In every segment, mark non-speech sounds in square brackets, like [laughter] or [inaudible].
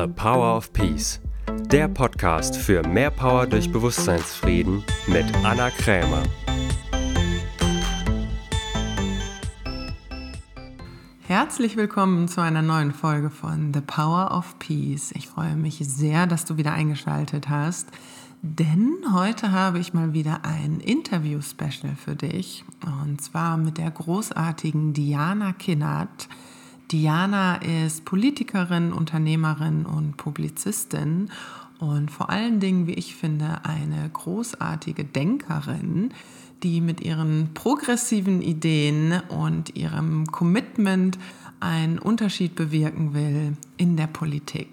The Power of Peace, der Podcast für mehr Power durch Bewusstseinsfrieden mit Anna Krämer. Herzlich willkommen zu einer neuen Folge von The Power of Peace. Ich freue mich sehr, dass du wieder eingeschaltet hast, denn heute habe ich mal wieder ein Interview-Special für dich und zwar mit der großartigen Diana Kinnert. Diana ist Politikerin, Unternehmerin und Publizistin und vor allen Dingen, wie ich finde, eine großartige Denkerin, die mit ihren progressiven Ideen und ihrem Commitment einen Unterschied bewirken will in der Politik.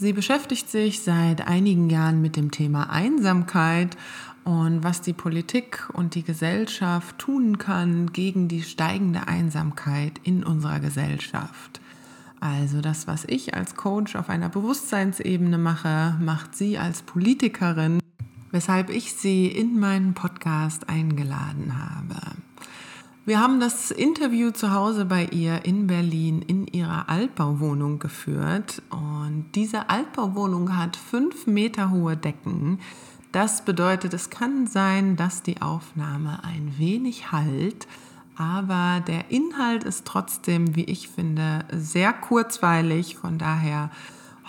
Sie beschäftigt sich seit einigen Jahren mit dem Thema Einsamkeit und was die Politik und die Gesellschaft tun kann gegen die steigende Einsamkeit in unserer Gesellschaft. Also das, was ich als Coach auf einer Bewusstseinsebene mache, macht sie als Politikerin, weshalb ich sie in meinen Podcast eingeladen habe. Wir haben das Interview zu Hause bei ihr in Berlin in ihrer Altbauwohnung geführt und diese Altbauwohnung hat fünf Meter hohe Decken, das bedeutet, es kann sein, dass die Aufnahme ein wenig halt, aber der Inhalt ist trotzdem, wie ich finde, sehr kurzweilig. Von daher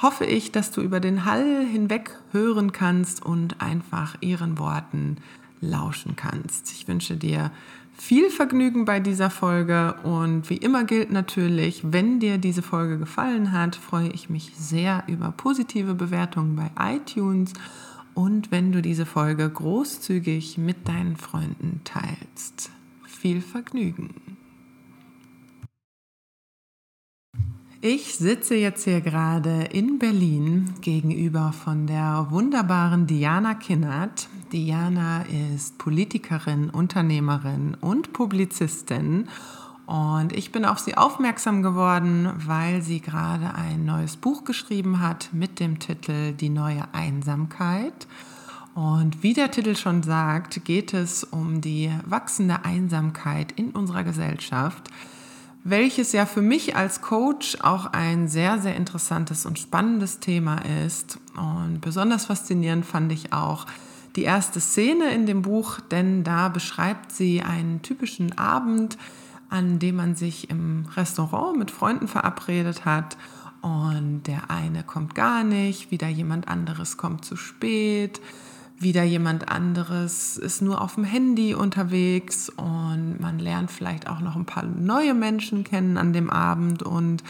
hoffe ich, dass du über den Hall hinweg hören kannst und einfach ihren Worten lauschen kannst. Ich wünsche dir viel Vergnügen bei dieser Folge und wie immer gilt natürlich, wenn dir diese Folge gefallen hat, freue ich mich sehr über positive Bewertungen bei iTunes und wenn du diese Folge großzügig mit deinen Freunden teilst. Viel Vergnügen! Ich sitze jetzt hier gerade in Berlin gegenüber von der wunderbaren Diana Kinnert. Diana ist Politikerin, Unternehmerin und Publizistin und ich bin auf sie aufmerksam geworden, weil sie gerade ein neues Buch geschrieben hat mit dem Titel Die neue Einsamkeit. Und wie der Titel schon sagt, geht es um die wachsende Einsamkeit in unserer Gesellschaft, welches ja für mich als Coach auch ein sehr, sehr interessantes und spannendes Thema ist. Und besonders faszinierend fand ich auch die erste Szene in dem Buch, denn da beschreibt sie einen typischen Abend, an dem man sich im Restaurant mit Freunden verabredet hat. Und der eine kommt gar nicht, wieder jemand anderes kommt zu spät, wieder jemand anderes ist nur auf dem Handy unterwegs und man lernt vielleicht auch noch ein paar neue Menschen kennen an dem Abend. Und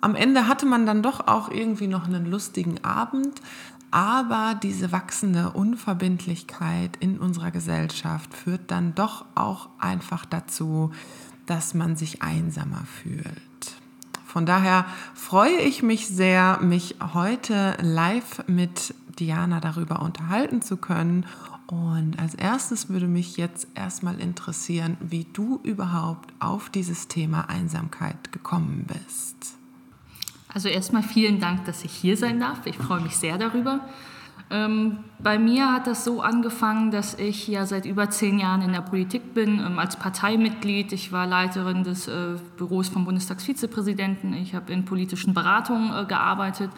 am Ende hatte man dann doch auch irgendwie noch einen lustigen Abend, aber diese wachsende Unverbindlichkeit in unserer Gesellschaft führt dann doch auch einfach dazu, dass man sich einsamer fühlt. Von daher freue ich mich sehr, mich heute live mit Diana darüber unterhalten zu können. Und als erstes würde mich jetzt erstmal interessieren, wie du überhaupt auf dieses Thema Einsamkeit gekommen bist. Also erstmal vielen Dank, dass ich hier sein darf. Ich freue mich sehr darüber. Ähm, bei mir hat das so angefangen, dass ich ja seit über zehn Jahren in der Politik bin, ähm, als Parteimitglied. Ich war Leiterin des äh, Büros vom Bundestagsvizepräsidenten. Ich habe in politischen Beratungen äh, gearbeitet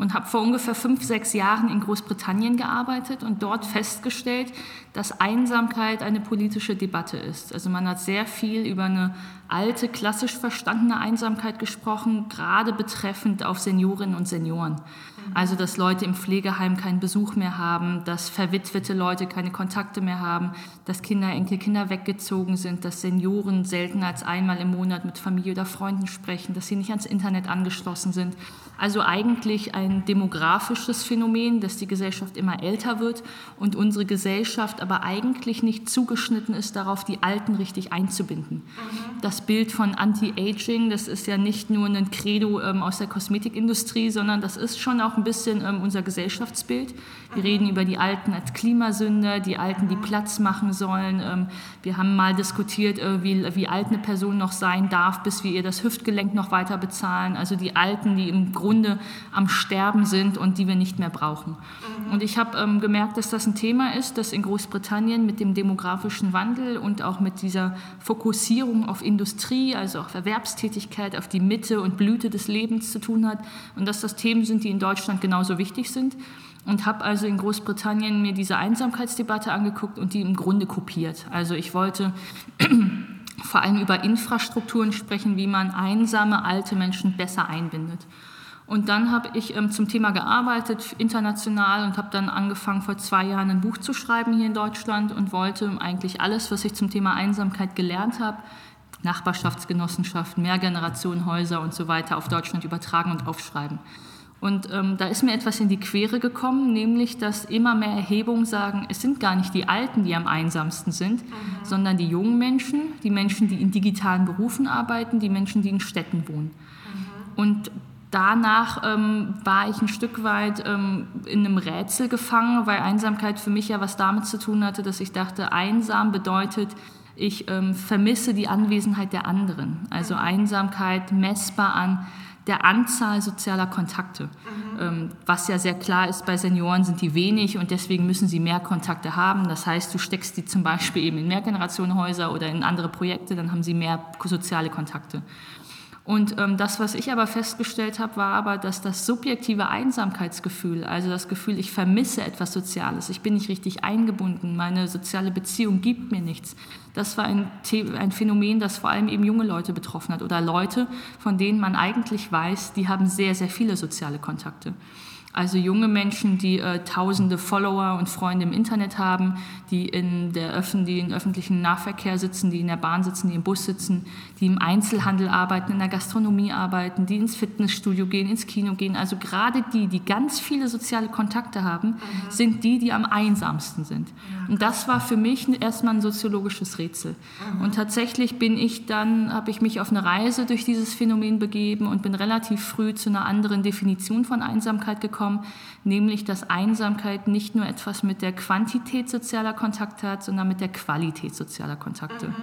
und habe vor ungefähr fünf, sechs Jahren in Großbritannien gearbeitet und dort festgestellt, dass Einsamkeit eine politische Debatte ist. Also man hat sehr viel über eine alte, klassisch verstandene Einsamkeit gesprochen, gerade betreffend auf Seniorinnen und Senioren. Also dass Leute im Pflegeheim keinen Besuch mehr haben, dass verwitwete Leute keine Kontakte mehr haben, dass Kinder, Enkelkinder weggezogen sind, dass Senioren selten als einmal im Monat mit Familie oder Freunden sprechen, dass sie nicht ans Internet angeschlossen sind. Also eigentlich ein demografisches Phänomen, dass die Gesellschaft immer älter wird und unsere Gesellschaft aber eigentlich nicht zugeschnitten ist darauf, die Alten richtig einzubinden. Mhm. Das Bild von Anti-Aging, das ist ja nicht nur ein Credo ähm, aus der Kosmetikindustrie, sondern das ist schon auch auch ein bisschen ähm, unser Gesellschaftsbild. Wir reden über die Alten als Klimasünder, die Alten, die Platz machen sollen. Ähm, wir haben mal diskutiert, äh, wie, wie alt eine Person noch sein darf, bis wir ihr das Hüftgelenk noch weiter bezahlen. Also die Alten, die im Grunde am Sterben sind und die wir nicht mehr brauchen. Und ich habe ähm, gemerkt, dass das ein Thema ist, das in Großbritannien mit dem demografischen Wandel und auch mit dieser Fokussierung auf Industrie, also auf Erwerbstätigkeit, auf die Mitte und Blüte des Lebens zu tun hat und dass das Themen sind, die in Deutschland genauso wichtig sind und habe also in Großbritannien mir diese Einsamkeitsdebatte angeguckt und die im Grunde kopiert. Also ich wollte [clears throat] vor allem über Infrastrukturen sprechen, wie man einsame alte Menschen besser einbindet. Und dann habe ich ähm, zum Thema gearbeitet, international, und habe dann angefangen, vor zwei Jahren ein Buch zu schreiben hier in Deutschland und wollte eigentlich alles, was ich zum Thema Einsamkeit gelernt habe, Nachbarschaftsgenossenschaften, Mehrgenerationenhäuser und so weiter auf Deutschland übertragen und aufschreiben. Und ähm, da ist mir etwas in die Quere gekommen, nämlich dass immer mehr Erhebungen sagen, es sind gar nicht die Alten, die am einsamsten sind, mhm. sondern die jungen Menschen, die Menschen, die in digitalen Berufen arbeiten, die Menschen, die in Städten wohnen. Mhm. Und danach ähm, war ich ein Stück weit ähm, in einem Rätsel gefangen, weil Einsamkeit für mich ja was damit zu tun hatte, dass ich dachte, einsam bedeutet, ich ähm, vermisse die Anwesenheit der anderen. Also mhm. Einsamkeit messbar an der Anzahl sozialer Kontakte. Mhm. Ähm, was ja sehr klar ist, bei Senioren sind die wenig und deswegen müssen sie mehr Kontakte haben. Das heißt, du steckst die zum Beispiel eben in Mehrgenerationenhäuser oder in andere Projekte, dann haben sie mehr soziale Kontakte. Und ähm, das, was ich aber festgestellt habe, war aber, dass das subjektive Einsamkeitsgefühl, also das Gefühl, ich vermisse etwas Soziales, ich bin nicht richtig eingebunden, meine soziale Beziehung gibt mir nichts, das war ein, ein Phänomen, das vor allem eben junge Leute betroffen hat oder Leute, von denen man eigentlich weiß, die haben sehr, sehr viele soziale Kontakte. Also junge Menschen, die äh, tausende Follower und Freunde im Internet haben, die in der Öffn die in öffentlichen Nahverkehr sitzen, die in der Bahn sitzen, die im Bus sitzen, die im Einzelhandel arbeiten, in der Gastronomie arbeiten, die ins Fitnessstudio gehen, ins Kino gehen. Also gerade die, die ganz viele soziale Kontakte haben, mhm. sind die, die am einsamsten sind. Ja. Und das war für mich erstmal ein soziologisches Rätsel. Mhm. Und tatsächlich bin ich dann, habe ich mich auf eine Reise durch dieses Phänomen begeben und bin relativ früh zu einer anderen Definition von Einsamkeit gekommen bekommen, nämlich dass Einsamkeit nicht nur etwas mit der Quantität sozialer Kontakte hat, sondern mit der Qualität sozialer Kontakte. Mhm.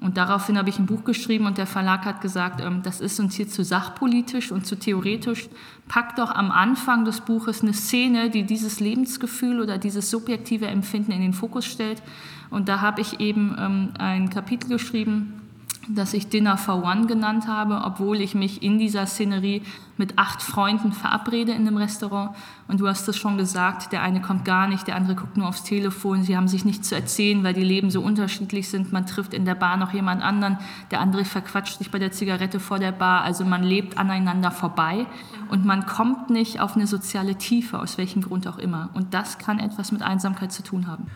Und daraufhin habe ich ein Buch geschrieben und der Verlag hat gesagt, ähm, das ist uns hier zu sachpolitisch und zu theoretisch. Pack doch am Anfang des Buches eine Szene, die dieses Lebensgefühl oder dieses subjektive Empfinden in den Fokus stellt. Und da habe ich eben ähm, ein Kapitel geschrieben, das ich Dinner for One genannt habe, obwohl ich mich in dieser Szenerie mit acht Freunden verabrede in einem Restaurant. Und du hast es schon gesagt, der eine kommt gar nicht, der andere guckt nur aufs Telefon, sie haben sich nichts zu erzählen, weil die Leben so unterschiedlich sind. Man trifft in der Bar noch jemand anderen, der andere verquatscht sich bei der Zigarette vor der Bar. Also man lebt aneinander vorbei und man kommt nicht auf eine soziale Tiefe, aus welchem Grund auch immer. Und das kann etwas mit Einsamkeit zu tun haben.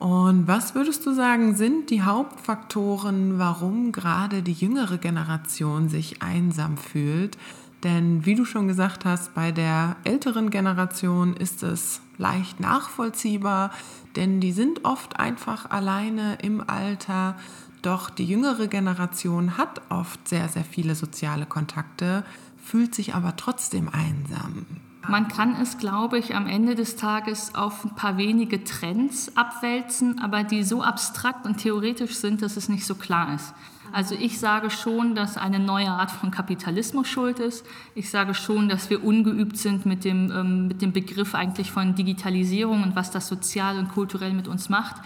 Und was würdest du sagen, sind die Hauptfaktoren, warum gerade die jüngere Generation sich einsam fühlt? Denn wie du schon gesagt hast, bei der älteren Generation ist es leicht nachvollziehbar, denn die sind oft einfach alleine im Alter. Doch die jüngere Generation hat oft sehr, sehr viele soziale Kontakte, fühlt sich aber trotzdem einsam. Man kann es, glaube ich, am Ende des Tages auf ein paar wenige Trends abwälzen, aber die so abstrakt und theoretisch sind, dass es nicht so klar ist. Also ich sage schon, dass eine neue Art von Kapitalismus schuld ist. Ich sage schon, dass wir ungeübt sind mit dem, ähm, mit dem Begriff eigentlich von Digitalisierung und was das sozial und kulturell mit uns macht.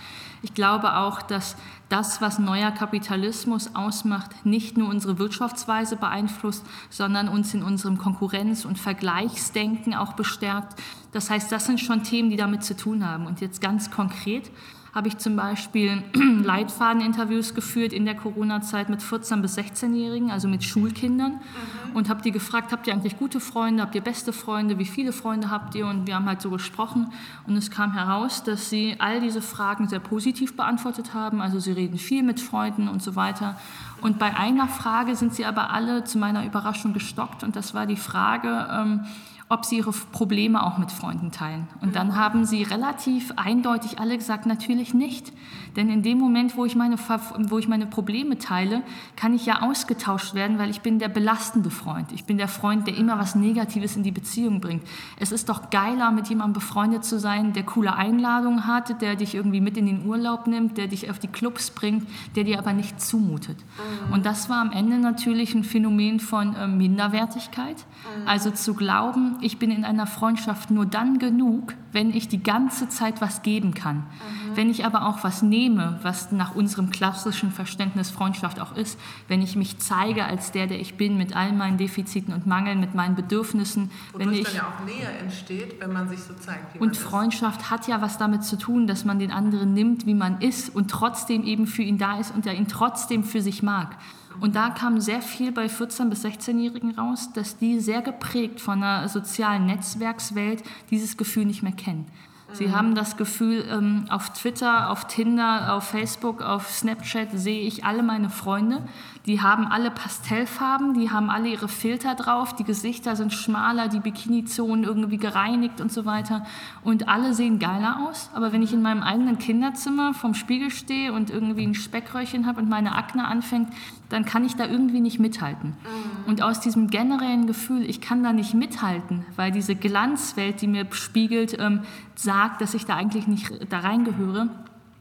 Ich glaube auch, dass das, was neuer Kapitalismus ausmacht, nicht nur unsere Wirtschaftsweise beeinflusst, sondern uns in unserem Konkurrenz- und Vergleichsdenken auch bestärkt. Das heißt, das sind schon Themen, die damit zu tun haben. Und jetzt ganz konkret habe ich zum Beispiel [clears throat] Leitfadeninterviews geführt in der Corona-Zeit mit 14- bis 16-Jährigen, also mit Schulkindern mhm. und habe die gefragt, habt ihr eigentlich gute Freunde, habt ihr beste Freunde, wie viele Freunde habt ihr? Und wir haben halt so gesprochen und es kam heraus, dass sie all diese Fragen sehr positiv beantwortet haben, also sie reden viel mit Freunden und so weiter. Und bei einer Frage sind sie aber alle zu meiner Überraschung gestockt und das war die Frage, ähm, ob sie ihre Probleme auch mit Freunden teilen. Und dann haben sie relativ eindeutig alle gesagt, natürlich nicht. Denn in dem Moment, wo ich meine, wo ich meine Probleme teile, kann ich ja ausgetauscht werden, weil ich bin der belastende Freund. Ich bin der Freund, der immer was Negatives in die Beziehung bringt. Es ist doch geiler, mit jemandem befreundet zu sein, der coole Einladungen hat, der dich irgendwie mit in den Urlaub nimmt, der dich auf die Clubs bringt, der dir aber nicht zumutet. Mhm. Und das war am Ende natürlich ein Phänomen von äh, Minderwertigkeit. Mhm. Also zu glauben, ich bin in einer Freundschaft nur dann genug, wenn ich die ganze Zeit was geben kann. Mhm. Wenn ich aber auch was nehme, was nach unserem klassischen Verständnis Freundschaft auch ist, wenn ich mich zeige als der, der ich bin, mit all meinen Defiziten und Mangeln, mit meinen Bedürfnissen. Wodurch wenn ich, dann ja auch Nähe entsteht, wenn man sich so zeigt. Wie und Freundschaft ist. hat ja was damit zu tun, dass man den anderen nimmt, wie man ist und trotzdem eben für ihn da ist und er ihn trotzdem für sich mag. Und da kam sehr viel bei 14- bis 16-Jährigen raus, dass die sehr geprägt von einer sozialen Netzwerkswelt dieses Gefühl nicht mehr kennen. Sie mhm. haben das Gefühl, ähm, auf Twitter, auf Tinder, auf Facebook, auf Snapchat sehe ich alle meine Freunde. Die haben alle Pastellfarben, die haben alle ihre Filter drauf, die Gesichter sind schmaler, die Bikini-Zonen irgendwie gereinigt und so weiter. Und alle sehen geiler aus. Aber wenn ich in meinem eigenen Kinderzimmer vom Spiegel stehe und irgendwie ein Speckröllchen habe und meine Akne anfängt, dann kann ich da irgendwie nicht mithalten. Mhm. Und aus diesem generellen Gefühl, ich kann da nicht mithalten, weil diese Glanzwelt, die mir spiegelt, ähm, sagt, dass ich da eigentlich nicht da reingehöre,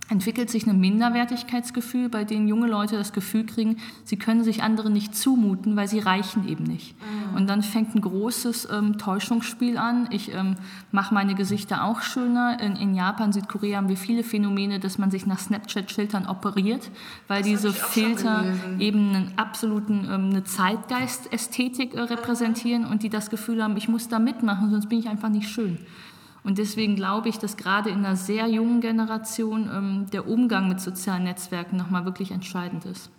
entwickelt sich ein Minderwertigkeitsgefühl, bei dem junge Leute das Gefühl kriegen, sie können sich andere nicht zumuten, weil sie reichen eben nicht. Mhm. Und dann fängt ein großes ähm, Täuschungsspiel an. Ich ähm, mache meine Gesichter auch schöner. In, in, Japan, Südkorea haben wir viele Phänomene, dass man sich nach Snapchat-Filtern operiert, weil das diese Filter eben einen absoluten ähm, eine Zeitgeist-Ästhetik äh, repräsentieren und die das Gefühl haben, ich muss da mitmachen, sonst bin ich einfach nicht schön. Und deswegen glaube ich, dass gerade in einer sehr jungen Generation ähm, der Umgang mit sozialen Netzwerken nochmal wirklich entscheidend ist.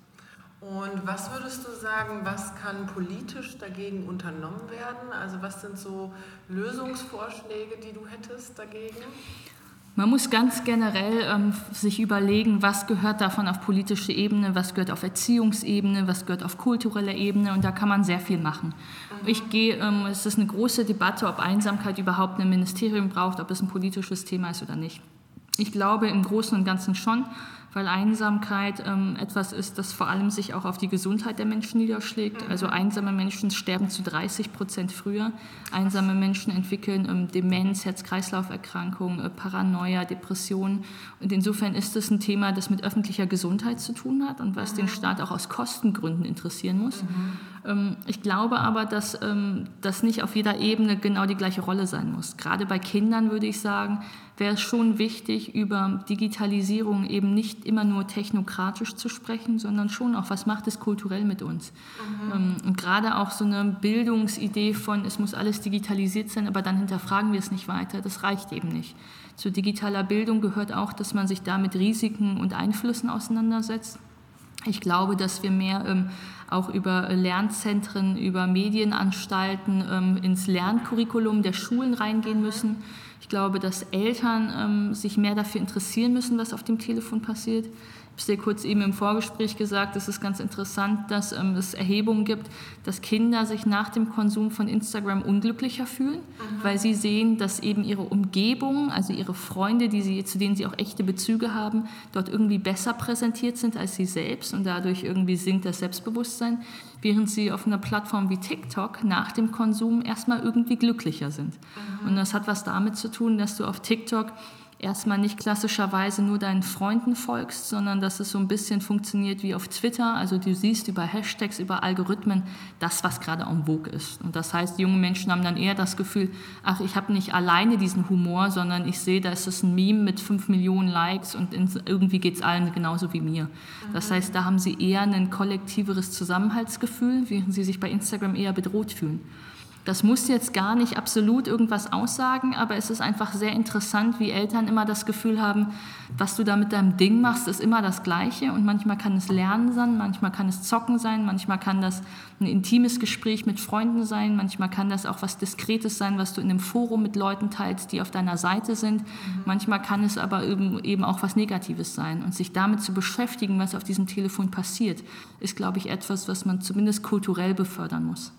Und was würdest du sagen, was kann politisch dagegen unternommen werden? Also was sind so Lösungsvorschläge, die du hättest dagegen? Man muss ganz generell ähm, sich überlegen, was gehört davon auf politische Ebene, was gehört auf Erziehungsebene, was gehört auf kultureller Ebene und da kann man sehr viel machen. Mhm. Ich gehe, ähm, es ist eine große Debatte, ob Einsamkeit überhaupt ein Ministerium braucht, ob es ein politisches Thema ist oder nicht. Ich glaube im Großen und Ganzen schon weil Einsamkeit ähm, etwas ist, das vor allem sich auch auf die Gesundheit der Menschen niederschlägt. Mhm. Also einsame Menschen sterben zu 30 Prozent früher. Einsame Menschen entwickeln ähm, Demenz, Herz-Kreislauf-Erkrankungen, äh, Paranoia, Depressionen. Und insofern ist es ein Thema, das mit öffentlicher Gesundheit zu tun hat und was mhm. den Staat auch aus Kostengründen interessieren muss. Mhm. Ähm, ich glaube aber, dass ähm, das nicht auf jeder Ebene genau die gleiche Rolle sein muss. Gerade bei Kindern würde ich sagen, wäre es schon wichtig, über Digitalisierung eben nicht immer nur technokratisch zu sprechen, sondern schon auch, was macht es kulturell mit uns. Mhm. Ähm, und gerade auch so eine Bildungsidee von, es muss alles digitalisiert sein, aber dann hinterfragen wir es nicht weiter, das reicht eben nicht. Zu digitaler Bildung gehört auch, dass man sich da mit Risiken und Einflüssen auseinandersetzt. Ich glaube, dass wir mehr ähm, auch über Lernzentren, über Medienanstalten ähm, ins Lerncurriculum der Schulen reingehen müssen. Ich glaube, dass Eltern ähm, sich mehr dafür interessieren müssen, was auf dem Telefon passiert habe es dir kurz eben im Vorgespräch gesagt, es ist ganz interessant, dass ähm, es Erhebungen gibt, dass Kinder sich nach dem Konsum von Instagram unglücklicher fühlen, mhm. weil sie sehen, dass eben ihre Umgebung, also ihre Freunde, die sie, zu denen sie auch echte Bezüge haben, dort irgendwie besser präsentiert sind als sie selbst und dadurch irgendwie sinkt das Selbstbewusstsein, während sie auf einer Plattform wie TikTok nach dem Konsum erstmal irgendwie glücklicher sind. Mhm. Und das hat was damit zu tun, dass du auf TikTok erstmal nicht klassischerweise nur deinen Freunden folgst, sondern dass es so ein bisschen funktioniert wie auf Twitter. Also du siehst über Hashtags, über Algorithmen das, was gerade en vogue ist. Und das heißt, junge Menschen haben dann eher das Gefühl, ach, ich habe nicht alleine diesen Humor, sondern ich sehe, da ist es ein Meme mit fünf Millionen Likes und irgendwie geht es allen genauso wie mir. Das heißt, da haben sie eher ein kollektiveres Zusammenhaltsgefühl, während sie sich bei Instagram eher bedroht fühlen. Das muss jetzt gar nicht absolut irgendwas aussagen, aber es ist einfach sehr interessant, wie Eltern immer das Gefühl haben, was du da mit deinem Ding machst, ist immer das Gleiche. Und manchmal kann es Lernen sein, manchmal kann es Zocken sein, manchmal kann das ein intimes Gespräch mit Freunden sein, manchmal kann das auch was Diskretes sein, was du in einem Forum mit Leuten teilst, die auf deiner Seite sind. Mhm. Manchmal kann es aber eben auch was Negatives sein. Und sich damit zu beschäftigen, was auf diesem Telefon passiert, ist, glaube ich, etwas, was man zumindest kulturell befördern muss.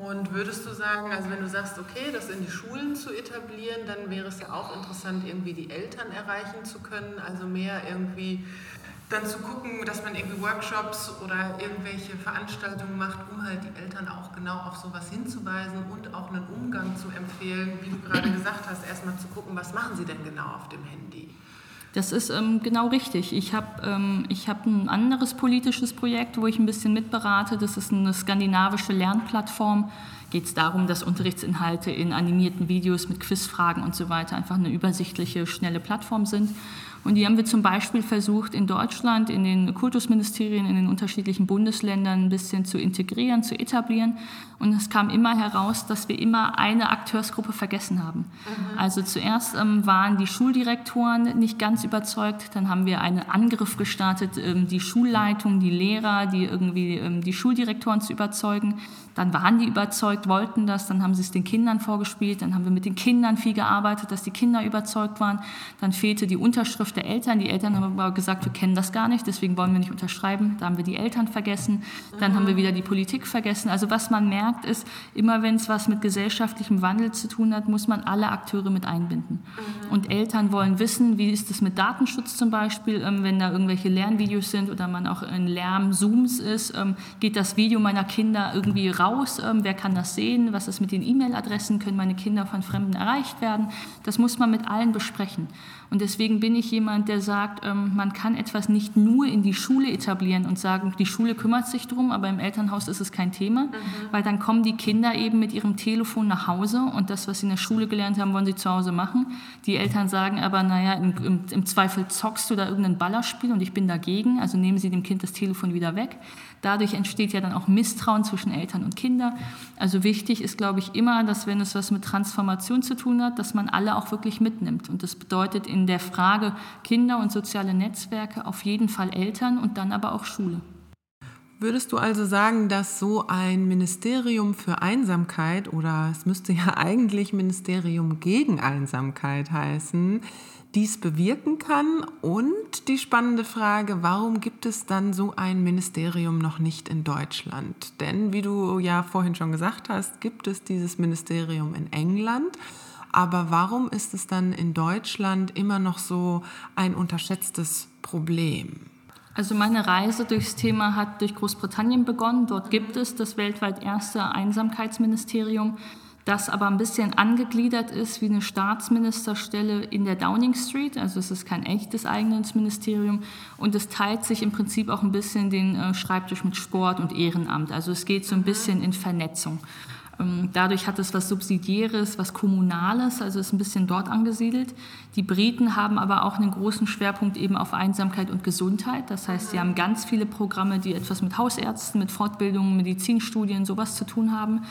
Und würdest du sagen, also wenn du sagst, okay, das in die Schulen zu etablieren, dann wäre es ja auch interessant, irgendwie die Eltern erreichen zu können, also mehr irgendwie dann zu gucken, dass man irgendwie Workshops oder irgendwelche Veranstaltungen macht, um halt die Eltern auch genau auf sowas hinzuweisen und auch einen Umgang zu empfehlen, wie du gerade gesagt hast, erstmal zu gucken, was machen sie denn genau auf dem Handy. Das ist ähm, genau richtig. Ich habe ähm, hab ein anderes politisches Projekt, wo ich ein bisschen mitberate. Das ist eine skandinavische Lernplattform. Geht es darum, dass Unterrichtsinhalte in animierten Videos mit Quizfragen und so weiter einfach eine übersichtliche, schnelle Plattform sind. Und die haben wir zum Beispiel versucht, in Deutschland, in den Kultusministerien, in den unterschiedlichen Bundesländern ein bisschen zu integrieren, zu etablieren. Und es kam immer heraus, dass wir immer eine Akteursgruppe vergessen haben. Mhm. Also zuerst ähm, waren die Schuldirektoren nicht ganz überzeugt, dann haben wir einen Angriff gestartet, ähm, die Schulleitung, die Lehrer, die irgendwie ähm, die Schuldirektoren zu überzeugen. Dann waren die überzeugt, wollten das, dann haben sie es den Kindern vorgespielt, dann haben wir mit den Kindern viel gearbeitet, dass die Kinder überzeugt waren. Dann fehlte die Unterschrift der Eltern. Die Eltern haben aber gesagt, wir kennen das gar nicht, deswegen wollen wir nicht unterschreiben. Da haben wir die Eltern vergessen, dann haben wir wieder die Politik vergessen. Also was man merkt ist, immer wenn es was mit gesellschaftlichem Wandel zu tun hat, muss man alle Akteure mit einbinden. Und Eltern wollen wissen, wie ist es mit Datenschutz zum Beispiel, ähm, wenn da irgendwelche Lernvideos sind oder man auch in Lärm-Zooms ist, ähm, geht das Video meiner Kinder irgendwie raus raus, ähm, wer kann das sehen, was ist mit den E-Mail-Adressen, können meine Kinder von Fremden erreicht werden. Das muss man mit allen besprechen. Und deswegen bin ich jemand, der sagt, ähm, man kann etwas nicht nur in die Schule etablieren und sagen, die Schule kümmert sich darum, aber im Elternhaus ist es kein Thema, mhm. weil dann kommen die Kinder eben mit ihrem Telefon nach Hause und das, was sie in der Schule gelernt haben, wollen sie zu Hause machen. Die Eltern sagen aber, naja, im, im, im Zweifel zockst du da irgendein Ballerspiel und ich bin dagegen, also nehmen sie dem Kind das Telefon wieder weg. Dadurch entsteht ja dann auch Misstrauen zwischen Eltern und Kindern. Also wichtig ist, glaube ich, immer, dass wenn es was mit Transformation zu tun hat, dass man alle auch wirklich mitnimmt. Und das bedeutet in der Frage Kinder und soziale Netzwerke auf jeden Fall Eltern und dann aber auch Schule. Würdest du also sagen, dass so ein Ministerium für Einsamkeit oder es müsste ja [laughs] eigentlich Ministerium gegen Einsamkeit heißen, dies bewirken kann? Und die spannende Frage, warum gibt es dann so ein Ministerium noch nicht in Deutschland? Denn wie du ja vorhin schon gesagt hast, gibt es dieses Ministerium in England. Aber warum ist es dann in Deutschland immer noch so ein unterschätztes Problem? Also meine Reise durchs Thema hat durch Großbritannien begonnen. Dort gibt es das weltweit erste Einsamkeitsministerium das aber ein bisschen angegliedert ist wie eine Staatsministerstelle in der Downing Street. Also es ist kein echtes eigenes Ministerium und es teilt sich im Prinzip auch ein bisschen den äh, Schreibtisch mit Sport und Ehrenamt. Also es geht so ein bisschen in Vernetzung. Ähm, dadurch hat es was Subsidiäres, was Kommunales, also ist ein bisschen dort angesiedelt. Die Briten haben aber auch einen großen Schwerpunkt eben auf Einsamkeit und Gesundheit. Das heißt, sie haben ganz viele Programme, die etwas mit Hausärzten, mit Fortbildungen, Medizinstudien, sowas zu tun haben.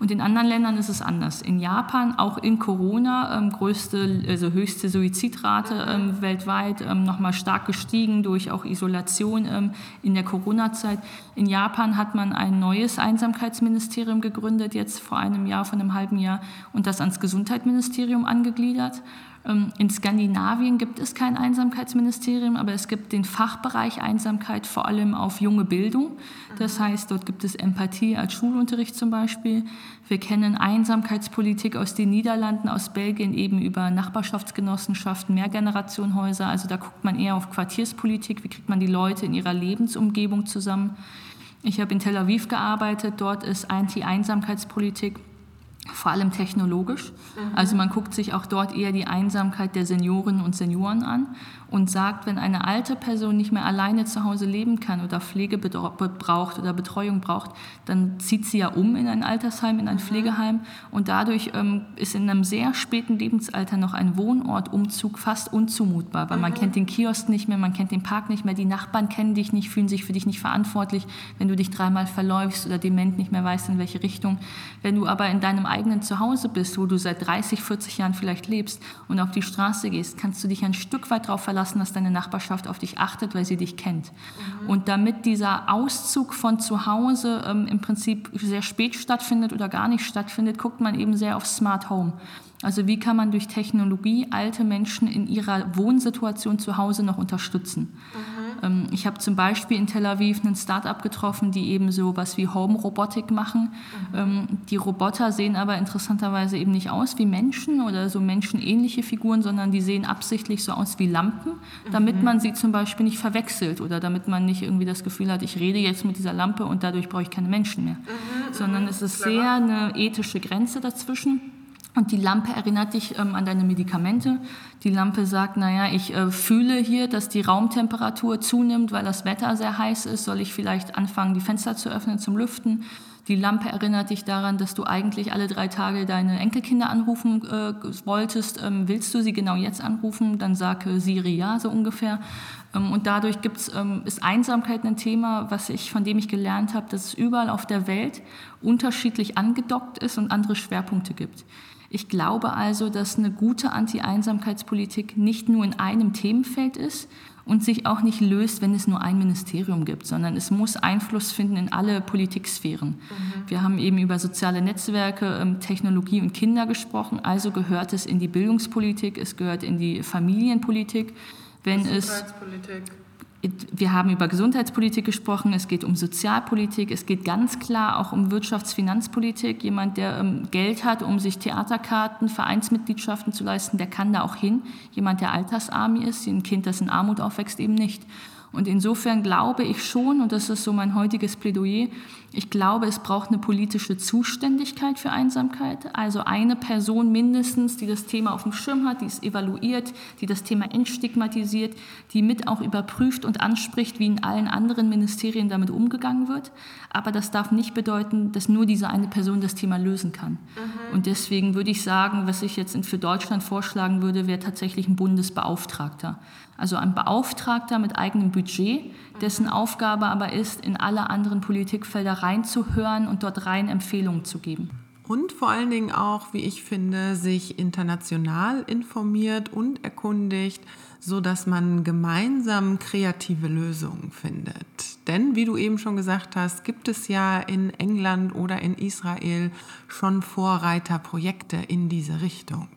Und in anderen Ländern ist es anders. In Japan, auch in Corona, ähm, größte, also höchste Suizidrate ähm, weltweit, ähm, nochmal stark gestiegen durch auch Isolation ähm, in der Corona-Zeit. In Japan hat man ein neues Einsamkeitsministerium gegründet, jetzt vor einem Jahr, vor einem halben Jahr, und das ans Gesundheitsministerium angegliedert. Ähm, in Skandinavien gibt es kein Einsamkeitsministerium, aber es gibt den Fachbereich Einsamkeit vor allem auf junge Bildung. Das mhm. heißt, dort gibt es Empathie als Schulunterricht zum Beispiel. Wir kennen Einsamkeitspolitik aus den Niederlanden, aus Belgien eben über Nachbarschaftsgenossenschaften, Mehrgenerationenhäuser. Also da guckt man eher auf Quartierspolitik. Wie kriegt man die Leute in ihrer Lebensumgebung zusammen? Ich habe in Tel Aviv gearbeitet. Dort ist Anti-Einsamkeitspolitik vor allem technologisch. Mhm. Also man guckt sich auch dort eher die Einsamkeit der Seniorinnen und Senioren an und sagt, wenn eine alte Person nicht mehr alleine zu Hause leben kann oder Pflege braucht oder Betreuung braucht, dann zieht sie ja um in ein Altersheim, in ein mhm. Pflegeheim und dadurch ähm, ist in einem sehr späten Lebensalter noch ein Wohnortumzug fast unzumutbar, weil mhm. man kennt den Kiosk nicht mehr, man kennt den Park nicht mehr, die Nachbarn kennen dich nicht, fühlen sich für dich nicht verantwortlich, wenn du dich dreimal verläufst oder dement nicht mehr weißt, in welche Richtung. Wenn du aber in deinem eigenen Zuhause bist, wo du seit 30, 40 Jahren vielleicht lebst und auf die Straße gehst, kannst du dich ein Stück weit darauf verlassen, lassen, dass deine Nachbarschaft auf dich achtet, weil sie dich kennt. Mhm. Und damit dieser Auszug von zu Hause ähm, im Prinzip sehr spät stattfindet oder gar nicht stattfindet, guckt man eben sehr auf Smart Home. Also wie kann man durch Technologie alte Menschen in ihrer Wohnsituation zu Hause noch unterstützen? Mhm. Ähm, ich habe zum Beispiel in Tel Aviv ein Start-up getroffen, die eben so was wie Home-Robotik machen. Mhm. Ähm, die Roboter sehen aber interessanterweise eben nicht aus wie Menschen oder so menschenähnliche Figuren, sondern die sehen absichtlich so aus wie Lampen, damit mhm. man sie zum Beispiel nicht verwechselt oder damit man nicht irgendwie das Gefühl hat, ich rede jetzt mit dieser Lampe und dadurch brauche ich keine Menschen mehr. Mhm. Sondern es ist sehr eine ethische Grenze dazwischen. Und die Lampe erinnert dich ähm, an deine Medikamente. Die Lampe sagt, naja, ich äh, fühle hier, dass die Raumtemperatur zunimmt, weil das Wetter sehr heiß ist. Soll ich vielleicht anfangen, die Fenster zu öffnen zum Lüften? Die Lampe erinnert dich daran, dass du eigentlich alle drei Tage deine Enkelkinder anrufen äh, wolltest. Ähm, willst du sie genau jetzt anrufen? Dann sage Siri ja, so ungefähr. Ähm, und dadurch gibt's, ähm, ist Einsamkeit ein Thema, was ich, von dem ich gelernt habe, dass es überall auf der Welt unterschiedlich angedockt ist und andere Schwerpunkte gibt. Ich glaube also, dass eine gute Anti-Einsamkeitspolitik nicht nur in einem Themenfeld ist und sich auch nicht löst, wenn es nur ein Ministerium gibt, sondern es muss Einfluss finden in alle Politiksphären. Mhm. Wir haben eben über soziale Netzwerke, ähm, Technologie und Kinder gesprochen, also gehört es in die Bildungspolitik, es gehört in die Familienpolitik. Wenn es wir haben über Gesundheitspolitik gesprochen, es geht um Sozialpolitik, es geht ganz klar auch um Wirtschaftsfinanzpolitik. Jemand, der ähm, Geld hat, um sich Theaterkarten, Vereinsmitgliedschaften zu leisten, der kann da auch hin. Jemand, der altersarm ist, ein Kind, das in Armut aufwächst, eben nicht. Und insofern glaube ich schon, und das ist so mein heutiges Plädoyer, ich glaube, es braucht eine politische Zuständigkeit für Einsamkeit. Also eine Person mindestens, die das Thema auf dem Schirm hat, die es evaluiert, die das Thema entstigmatisiert, die mit auch überprüft und anspricht, wie in allen anderen Ministerien damit umgegangen wird. Aber das darf nicht bedeuten, dass nur diese eine Person das Thema lösen kann. Mhm. Und deswegen würde ich sagen, was ich jetzt für Deutschland vorschlagen würde, wäre tatsächlich ein Bundesbeauftragter. Also ein Beauftragter mit eigenem Budget, dessen Aufgabe aber ist, in alle anderen Politikfelder reinzuhören und dort rein Empfehlungen zu geben. Und vor allen Dingen auch, wie ich finde, sich international informiert und erkundigt, so dass man gemeinsam kreative Lösungen findet. Denn wie du eben schon gesagt hast, gibt es ja in England oder in Israel schon Vorreiterprojekte in diese Richtung.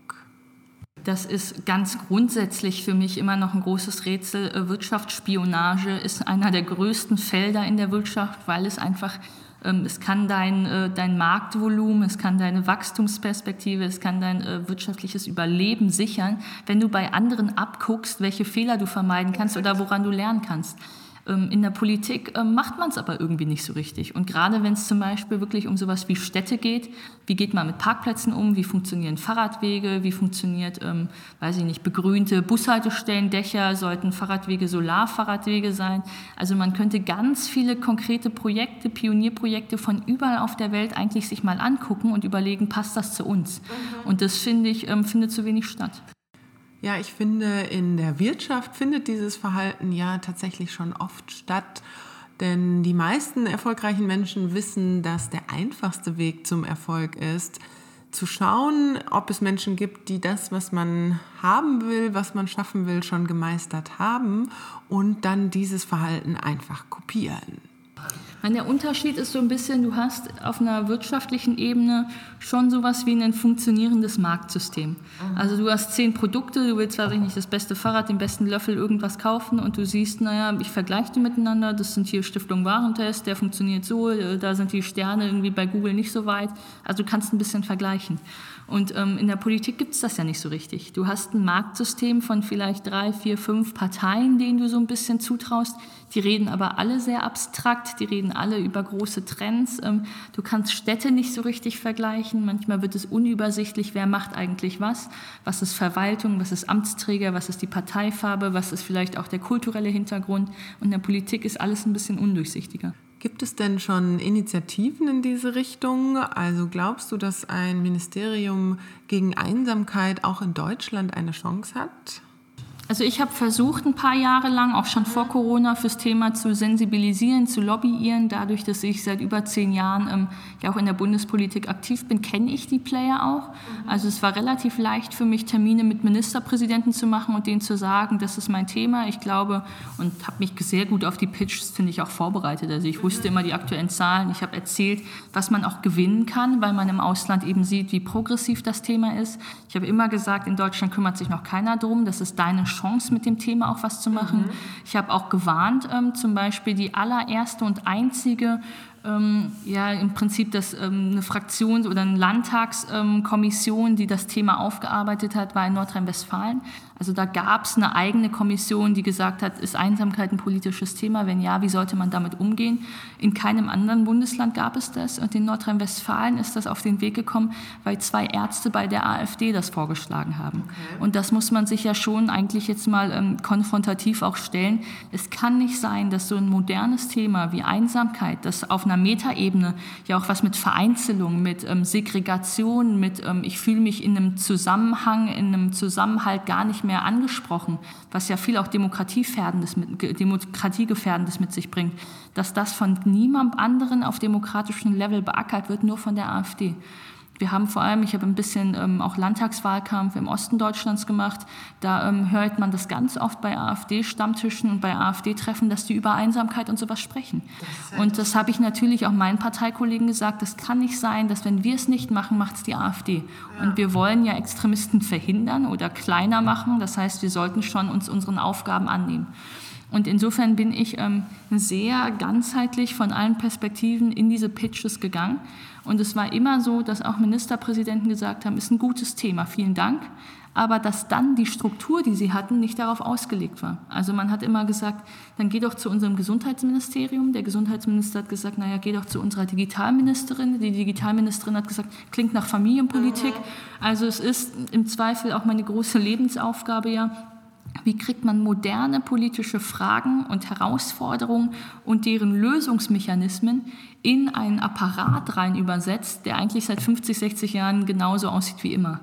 Das ist ganz grundsätzlich für mich immer noch ein großes Rätsel. Äh, Wirtschaftsspionage ist einer der größten Felder in der Wirtschaft, weil es einfach ähm, es kann dein, äh, dein Marktvolumen, es kann deine Wachstumsperspektive, es kann dein äh, wirtschaftliches Überleben sichern, wenn du bei anderen abguckst, welche Fehler du vermeiden kannst oder woran du lernen kannst. Ähm, in der Politik ähm, macht man es aber irgendwie nicht so richtig. Und gerade wenn es zum Beispiel wirklich um sowas wie Städte geht, wie geht man mit Parkplätzen um, wie funktionieren Fahrradwege, wie funktioniert, ähm, weiß ich nicht, begrünte Bushaltestellen, Dächer, sollten Fahrradwege Solarfahrradwege sein. Also man könnte ganz viele konkrete Projekte, Pionierprojekte von überall auf der Welt eigentlich sich mal angucken und überlegen, passt das zu uns? Mhm. Und das finde ich, ähm, findet zu wenig statt. Ja, ich finde, in der Wirtschaft findet dieses Verhalten ja tatsächlich schon oft statt. Denn die meisten erfolgreichen Menschen wissen, dass der einfachste Weg zum Erfolg ist, zu schauen, ob es Menschen gibt, die das, was man haben will, was man schaffen will, schon gemeistert haben und dann dieses Verhalten einfach kopieren. Meine, der Unterschied ist so ein bisschen, du hast auf einer wirtschaftlichen Ebene schon sowas wie ein funktionierendes Marktsystem. Mhm. Also du hast zehn Produkte, du willst, weiß ich nicht, das beste Fahrrad, den besten Löffel, irgendwas kaufen und du siehst, naja, ich vergleiche die miteinander, das sind hier Stiftung Warentest, der funktioniert so, äh, da sind die Sterne irgendwie bei Google nicht so weit. Also du kannst ein bisschen vergleichen. Und ähm, in der Politik gibt es das ja nicht so richtig. Du hast ein Marktsystem von vielleicht drei, vier, fünf Parteien, denen du so ein bisschen zutraust. Die reden aber alle sehr abstrakt, die reden alle über große Trends. Ähm, du kannst Städte nicht so richtig vergleichen. Manchmal wird es unübersichtlich, wer macht eigentlich was. Was ist Verwaltung, was ist Amtsträger, was ist die Parteifarbe, was ist vielleicht auch der kulturelle Hintergrund. Und in der Politik ist alles ein bisschen undurchsichtiger. Gibt es denn schon Initiativen in diese Richtung? Also glaubst du, dass ein Ministerium gegen Einsamkeit auch in Deutschland eine Chance hat? Also ich habe versucht, ein paar Jahre lang, auch schon vor Corona, fürs Thema zu sensibilisieren, zu lobbyieren. Dadurch, dass ich seit über zehn Jahren ähm, ja auch in der Bundespolitik aktiv bin, kenne ich die Player auch. Also es war relativ leicht für mich, Termine mit Ministerpräsidenten zu machen und denen zu sagen, das ist mein Thema. Ich glaube und habe mich sehr gut auf die Pitches, finde ich, auch vorbereitet. Also ich wusste immer die aktuellen Zahlen. Ich habe erzählt, was man auch gewinnen kann, weil man im Ausland eben sieht, wie progressiv das Thema ist. Ich habe immer gesagt, in Deutschland kümmert sich noch keiner drum. Das ist deine Chance, mit dem Thema auch was zu machen. Mhm. Ich habe auch gewarnt, ähm, zum Beispiel die allererste und einzige ähm, ja im Prinzip das, ähm, eine Fraktions- oder eine Landtagskommission, die das Thema aufgearbeitet hat, war in Nordrhein-Westfalen. Also da gab es eine eigene Kommission, die gesagt hat, ist Einsamkeit ein politisches Thema? Wenn ja, wie sollte man damit umgehen? In keinem anderen Bundesland gab es das und in Nordrhein-Westfalen ist das auf den Weg gekommen, weil zwei Ärzte bei der AfD das vorgeschlagen haben. Okay. Und das muss man sich ja schon eigentlich jetzt mal ähm, konfrontativ auch stellen. Es kann nicht sein, dass so ein modernes Thema wie Einsamkeit, das auf einer Metaebene ja auch was mit Vereinzelung, mit ähm, Segregation, mit ähm, ich fühle mich in einem Zusammenhang, in einem Zusammenhalt gar nicht mehr angesprochen, was ja viel auch Demokratiefährdendes mit, Demokratiegefährdendes mit sich bringt, dass das von niemand anderen auf demokratischem Level beackert wird, nur von der AfD. Wir haben vor allem, ich habe ein bisschen ähm, auch Landtagswahlkampf im Osten Deutschlands gemacht. Da ähm, hört man das ganz oft bei AfD-Stammtischen und bei AfD-Treffen, dass die über Einsamkeit und sowas sprechen. Das und das habe ich natürlich auch meinen Parteikollegen gesagt. Das kann nicht sein, dass wenn wir es nicht machen, macht es die AfD. Ja. Und wir wollen ja Extremisten verhindern oder kleiner machen. Das heißt, wir sollten schon uns unseren Aufgaben annehmen. Und insofern bin ich ähm, sehr ganzheitlich von allen Perspektiven in diese Pitches gegangen. Und es war immer so, dass auch Ministerpräsidenten gesagt haben, ist ein gutes Thema, vielen Dank. Aber dass dann die Struktur, die sie hatten, nicht darauf ausgelegt war. Also man hat immer gesagt, dann geh doch zu unserem Gesundheitsministerium. Der Gesundheitsminister hat gesagt, naja, geh doch zu unserer Digitalministerin. Die Digitalministerin hat gesagt, klingt nach Familienpolitik. Also es ist im Zweifel auch meine große Lebensaufgabe ja, wie kriegt man moderne politische Fragen und Herausforderungen und deren Lösungsmechanismen in einen Apparat rein übersetzt, der eigentlich seit 50, 60 Jahren genauso aussieht wie immer?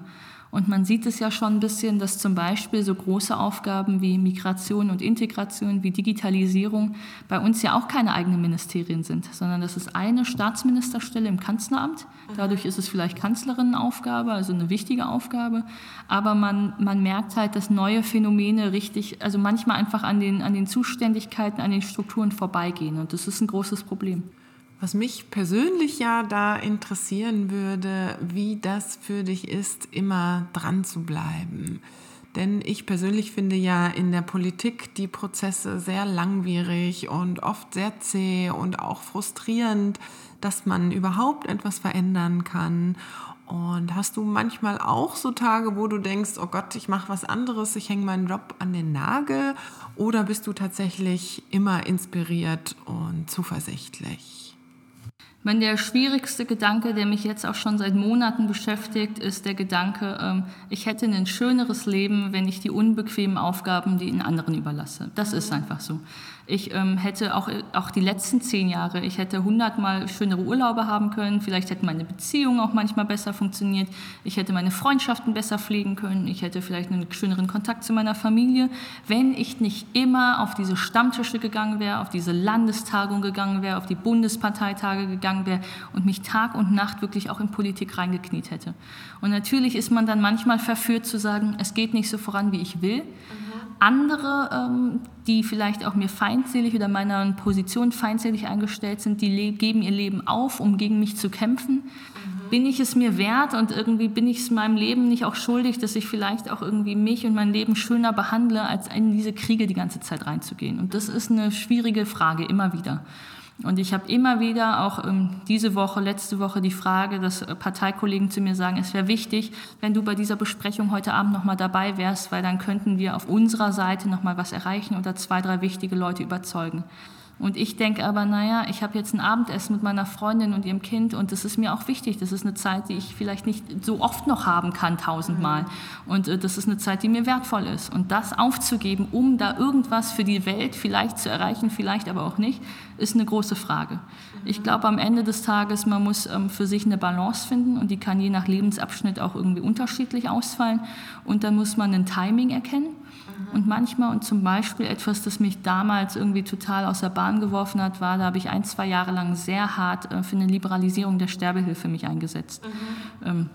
Und man sieht es ja schon ein bisschen, dass zum Beispiel so große Aufgaben wie Migration und Integration, wie Digitalisierung bei uns ja auch keine eigenen Ministerien sind, sondern das ist eine Staatsministerstelle im Kanzleramt. Dadurch ist es vielleicht Kanzlerinnenaufgabe, also eine wichtige Aufgabe. Aber man, man merkt halt, dass neue Phänomene richtig, also manchmal einfach an den, an den Zuständigkeiten, an den Strukturen vorbeigehen. Und das ist ein großes Problem. Was mich persönlich ja da interessieren würde, wie das für dich ist, immer dran zu bleiben. Denn ich persönlich finde ja in der Politik die Prozesse sehr langwierig und oft sehr zäh und auch frustrierend, dass man überhaupt etwas verändern kann. Und hast du manchmal auch so Tage, wo du denkst, oh Gott, ich mache was anderes, ich hänge meinen Job an den Nagel? Oder bist du tatsächlich immer inspiriert und zuversichtlich? Meine, der schwierigste Gedanke, der mich jetzt auch schon seit Monaten beschäftigt, ist der Gedanke, ähm, ich hätte ein schöneres Leben, wenn ich die unbequemen Aufgaben die in anderen überlasse. Das ist einfach so. Ich ähm, hätte auch, auch die letzten zehn Jahre, ich hätte hundertmal schönere Urlaube haben können, vielleicht hätte meine Beziehung auch manchmal besser funktioniert, ich hätte meine Freundschaften besser pflegen können, ich hätte vielleicht einen schöneren Kontakt zu meiner Familie, wenn ich nicht immer auf diese Stammtische gegangen wäre, auf diese Landestagung gegangen wäre, auf die Bundesparteitage gegangen wäre und mich Tag und Nacht wirklich auch in Politik reingekniet hätte. Und natürlich ist man dann manchmal verführt zu sagen, es geht nicht so voran, wie ich will. Mhm andere, ähm, die vielleicht auch mir feindselig oder meiner Position feindselig eingestellt sind, die geben ihr Leben auf, um gegen mich zu kämpfen. Mhm. Bin ich es mir wert und irgendwie bin ich es meinem Leben nicht auch schuldig, dass ich vielleicht auch irgendwie mich und mein Leben schöner behandle, als in diese Kriege die ganze Zeit reinzugehen? Und das ist eine schwierige Frage immer wieder. Und ich habe immer wieder, auch ähm, diese Woche, letzte Woche, die Frage, dass äh, Parteikollegen zu mir sagen, es wäre wichtig, wenn du bei dieser Besprechung heute Abend nochmal dabei wärst, weil dann könnten wir auf unserer Seite nochmal was erreichen oder zwei, drei wichtige Leute überzeugen. Und ich denke aber, naja, ich habe jetzt ein Abendessen mit meiner Freundin und ihrem Kind und das ist mir auch wichtig. Das ist eine Zeit, die ich vielleicht nicht so oft noch haben kann, tausendmal. Und äh, das ist eine Zeit, die mir wertvoll ist. Und das aufzugeben, um da irgendwas für die Welt vielleicht zu erreichen, vielleicht aber auch nicht, ist eine große Frage. Ich glaube, am Ende des Tages, man muss ähm, für sich eine Balance finden und die kann je nach Lebensabschnitt auch irgendwie unterschiedlich ausfallen. Und dann muss man ein Timing erkennen. Und manchmal, und zum Beispiel etwas, das mich damals irgendwie total aus der Bahn geworfen hat, war, da habe ich ein, zwei Jahre lang sehr hart äh, für eine Liberalisierung der Sterbehilfe mich eingesetzt. Mhm. Ähm,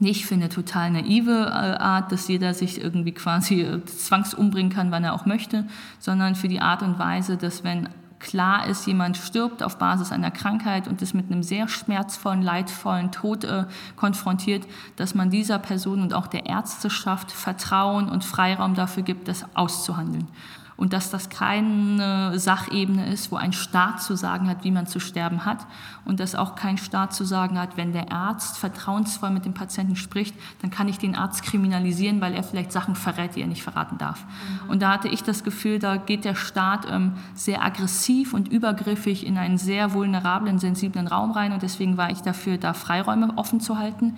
nicht für eine total naive äh, Art, dass jeder sich irgendwie quasi äh, zwangsumbringen kann, wann er auch möchte, sondern für die Art und Weise, dass wenn klar ist, jemand stirbt auf Basis einer Krankheit und ist mit einem sehr schmerzvollen, leidvollen Tod äh, konfrontiert, dass man dieser Person und auch der Ärzteschaft Vertrauen und Freiraum dafür gibt, das auszuhandeln und dass das keine Sachebene ist, wo ein Staat zu sagen hat, wie man zu sterben hat und dass auch kein Staat zu sagen hat, wenn der Arzt vertrauensvoll mit dem Patienten spricht, dann kann ich den Arzt kriminalisieren, weil er vielleicht Sachen verrät, die er nicht verraten darf. Mhm. Und da hatte ich das Gefühl, da geht der Staat ähm, sehr aggressiv und übergriffig in einen sehr vulnerablen, sensiblen Raum rein und deswegen war ich dafür, da Freiräume offen zu halten.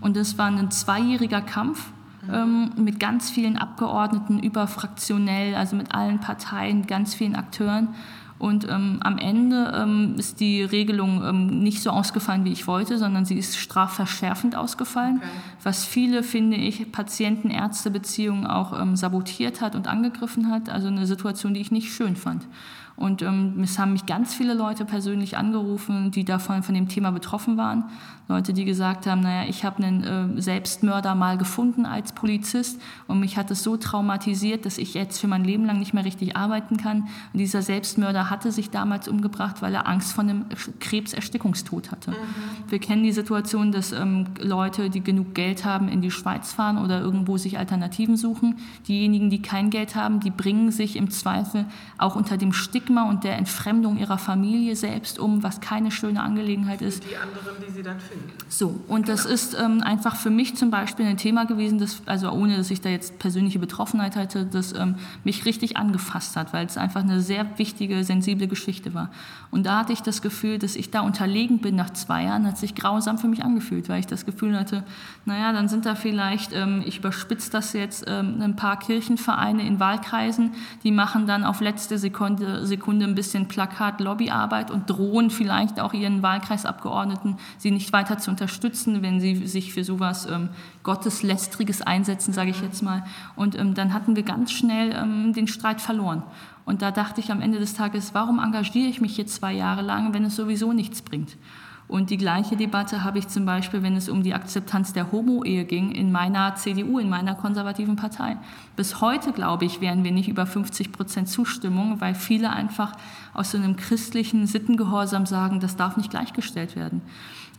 Und es war ein zweijähriger Kampf ähm, mit ganz vielen Abgeordneten, überfraktionell, also mit allen Parteien, ganz vielen Akteuren. Und ähm, am Ende ähm, ist die Regelung ähm, nicht so ausgefallen, wie ich wollte, sondern sie ist strafverschärfend ausgefallen, okay. was viele, finde ich, Patienten-Ärzte-Beziehungen auch ähm, sabotiert hat und angegriffen hat. Also eine Situation, die ich nicht schön fand. Und ähm, es haben mich ganz viele Leute persönlich angerufen, die davon von dem Thema betroffen waren. Leute, die gesagt haben, naja, ich habe einen äh, Selbstmörder mal gefunden als Polizist und mich hat es so traumatisiert, dass ich jetzt für mein Leben lang nicht mehr richtig arbeiten kann. Und dieser Selbstmörder hatte sich damals umgebracht, weil er Angst vor einem Krebserstickungstod hatte. Mhm. Wir kennen die Situation, dass ähm, Leute, die genug Geld haben, in die Schweiz fahren oder irgendwo sich Alternativen suchen. Diejenigen, die kein Geld haben, die bringen sich im Zweifel auch unter dem Stick Stigma und der Entfremdung ihrer Familie selbst um, was keine schöne Angelegenheit ist. Die anderen, die sie dann finden. So, und genau. das ist ähm, einfach für mich zum Beispiel ein Thema gewesen, das, also ohne dass ich da jetzt persönliche Betroffenheit hatte, das ähm, mich richtig angefasst hat, weil es einfach eine sehr wichtige, sensible Geschichte war. Und da hatte ich das Gefühl, dass ich da unterlegen bin nach zwei Jahren, hat sich grausam für mich angefühlt, weil ich das Gefühl hatte, naja, dann sind da vielleicht, ähm, ich überspitze das jetzt, ähm, ein paar Kirchenvereine in Wahlkreisen, die machen dann auf letzte Sekunde, Sekunde Sekunde ein bisschen Plakat-Lobbyarbeit und drohen vielleicht auch ihren Wahlkreisabgeordneten, sie nicht weiter zu unterstützen, wenn sie sich für sowas ähm, Gotteslästriges einsetzen, sage ich jetzt mal. Und ähm, dann hatten wir ganz schnell ähm, den Streit verloren. Und da dachte ich am Ende des Tages, warum engagiere ich mich jetzt zwei Jahre lang, wenn es sowieso nichts bringt? Und die gleiche Debatte habe ich zum Beispiel, wenn es um die Akzeptanz der Homo-Ehe ging, in meiner CDU, in meiner konservativen Partei. Bis heute, glaube ich, wären wir nicht über 50 Prozent Zustimmung, weil viele einfach aus so einem christlichen Sittengehorsam sagen, das darf nicht gleichgestellt werden.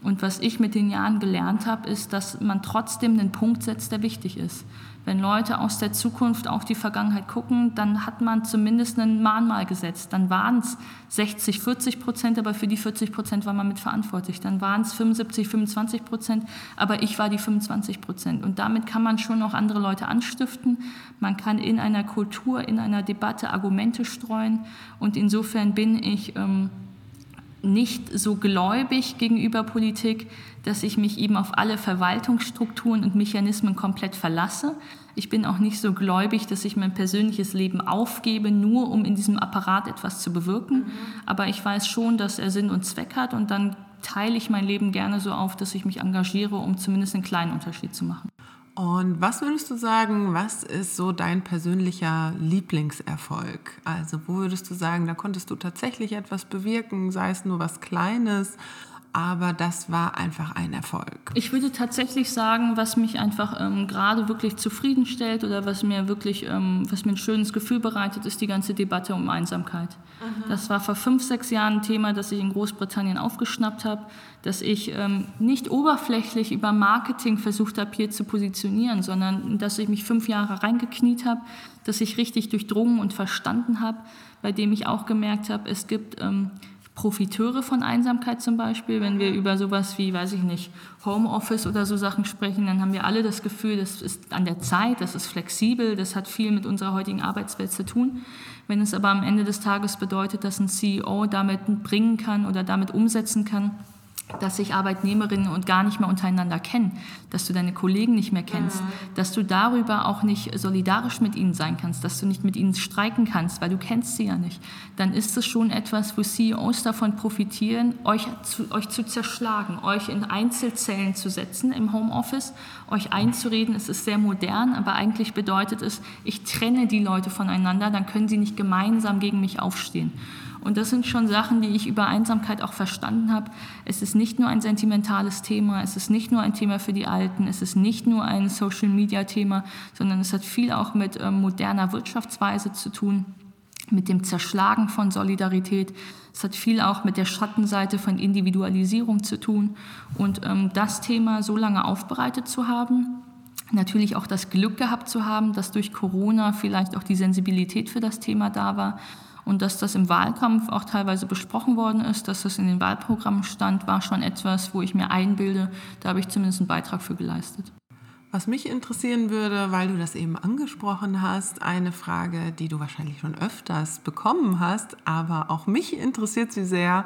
Und was ich mit den Jahren gelernt habe, ist, dass man trotzdem einen Punkt setzt, der wichtig ist. Wenn Leute aus der Zukunft auf die Vergangenheit gucken, dann hat man zumindest ein Mahnmal gesetzt. Dann waren es 60, 40 Prozent, aber für die 40 Prozent war man mitverantwortlich. Dann waren es 75, 25 Prozent, aber ich war die 25 Prozent. Und damit kann man schon auch andere Leute anstiften. Man kann in einer Kultur, in einer Debatte Argumente streuen. Und insofern bin ich... Ähm, nicht so gläubig gegenüber Politik, dass ich mich eben auf alle Verwaltungsstrukturen und Mechanismen komplett verlasse. Ich bin auch nicht so gläubig, dass ich mein persönliches Leben aufgebe, nur um in diesem Apparat etwas zu bewirken. Mhm. Aber ich weiß schon, dass er Sinn und Zweck hat und dann teile ich mein Leben gerne so auf, dass ich mich engagiere, um zumindest einen kleinen Unterschied zu machen. Und was würdest du sagen, was ist so dein persönlicher Lieblingserfolg? Also wo würdest du sagen, da konntest du tatsächlich etwas bewirken, sei es nur was Kleines aber das war einfach ein Erfolg. Ich würde tatsächlich sagen, was mich einfach ähm, gerade wirklich zufriedenstellt oder was mir wirklich, ähm, was mir ein schönes Gefühl bereitet, ist die ganze Debatte um Einsamkeit. Mhm. Das war vor fünf, sechs Jahren ein Thema, das ich in Großbritannien aufgeschnappt habe, dass ich ähm, nicht oberflächlich über Marketing versucht habe, hier zu positionieren, sondern dass ich mich fünf Jahre reingekniet habe, dass ich richtig durchdrungen und verstanden habe, bei dem ich auch gemerkt habe, es gibt ähm, Profiteure von Einsamkeit zum Beispiel. Wenn wir über sowas wie, weiß ich nicht, Homeoffice oder so Sachen sprechen, dann haben wir alle das Gefühl, das ist an der Zeit, das ist flexibel, das hat viel mit unserer heutigen Arbeitswelt zu tun. Wenn es aber am Ende des Tages bedeutet, dass ein CEO damit bringen kann oder damit umsetzen kann, dass sich Arbeitnehmerinnen und gar nicht mehr untereinander kennen, dass du deine Kollegen nicht mehr kennst, mhm. dass du darüber auch nicht solidarisch mit ihnen sein kannst, dass du nicht mit ihnen streiken kannst, weil du kennst sie ja nicht, dann ist es schon etwas, wo CEOs davon profitieren, euch zu, euch zu zerschlagen, euch in Einzelzellen zu setzen im Homeoffice, euch einzureden, es ist sehr modern, aber eigentlich bedeutet es, ich trenne die Leute voneinander, dann können sie nicht gemeinsam gegen mich aufstehen. Und das sind schon Sachen, die ich über Einsamkeit auch verstanden habe. Es ist nicht nur ein sentimentales Thema, es ist nicht nur ein Thema für die Alten, es ist nicht nur ein Social-Media-Thema, sondern es hat viel auch mit äh, moderner Wirtschaftsweise zu tun. mit dem Zerschlagen von Solidarität. Es hat viel auch mit der Schattenseite von Individualisierung zu tun. Und ähm, das Thema so lange aufbereitet zu haben, natürlich auch das Glück gehabt zu haben, dass durch Corona vielleicht auch die Sensibilität für das Thema da war und dass das im Wahlkampf auch teilweise besprochen worden ist, dass das in den Wahlprogrammen stand, war schon etwas, wo ich mir einbilde, da habe ich zumindest einen Beitrag für geleistet. Was mich interessieren würde, weil du das eben angesprochen hast, eine Frage, die du wahrscheinlich schon öfters bekommen hast, aber auch mich interessiert sie sehr.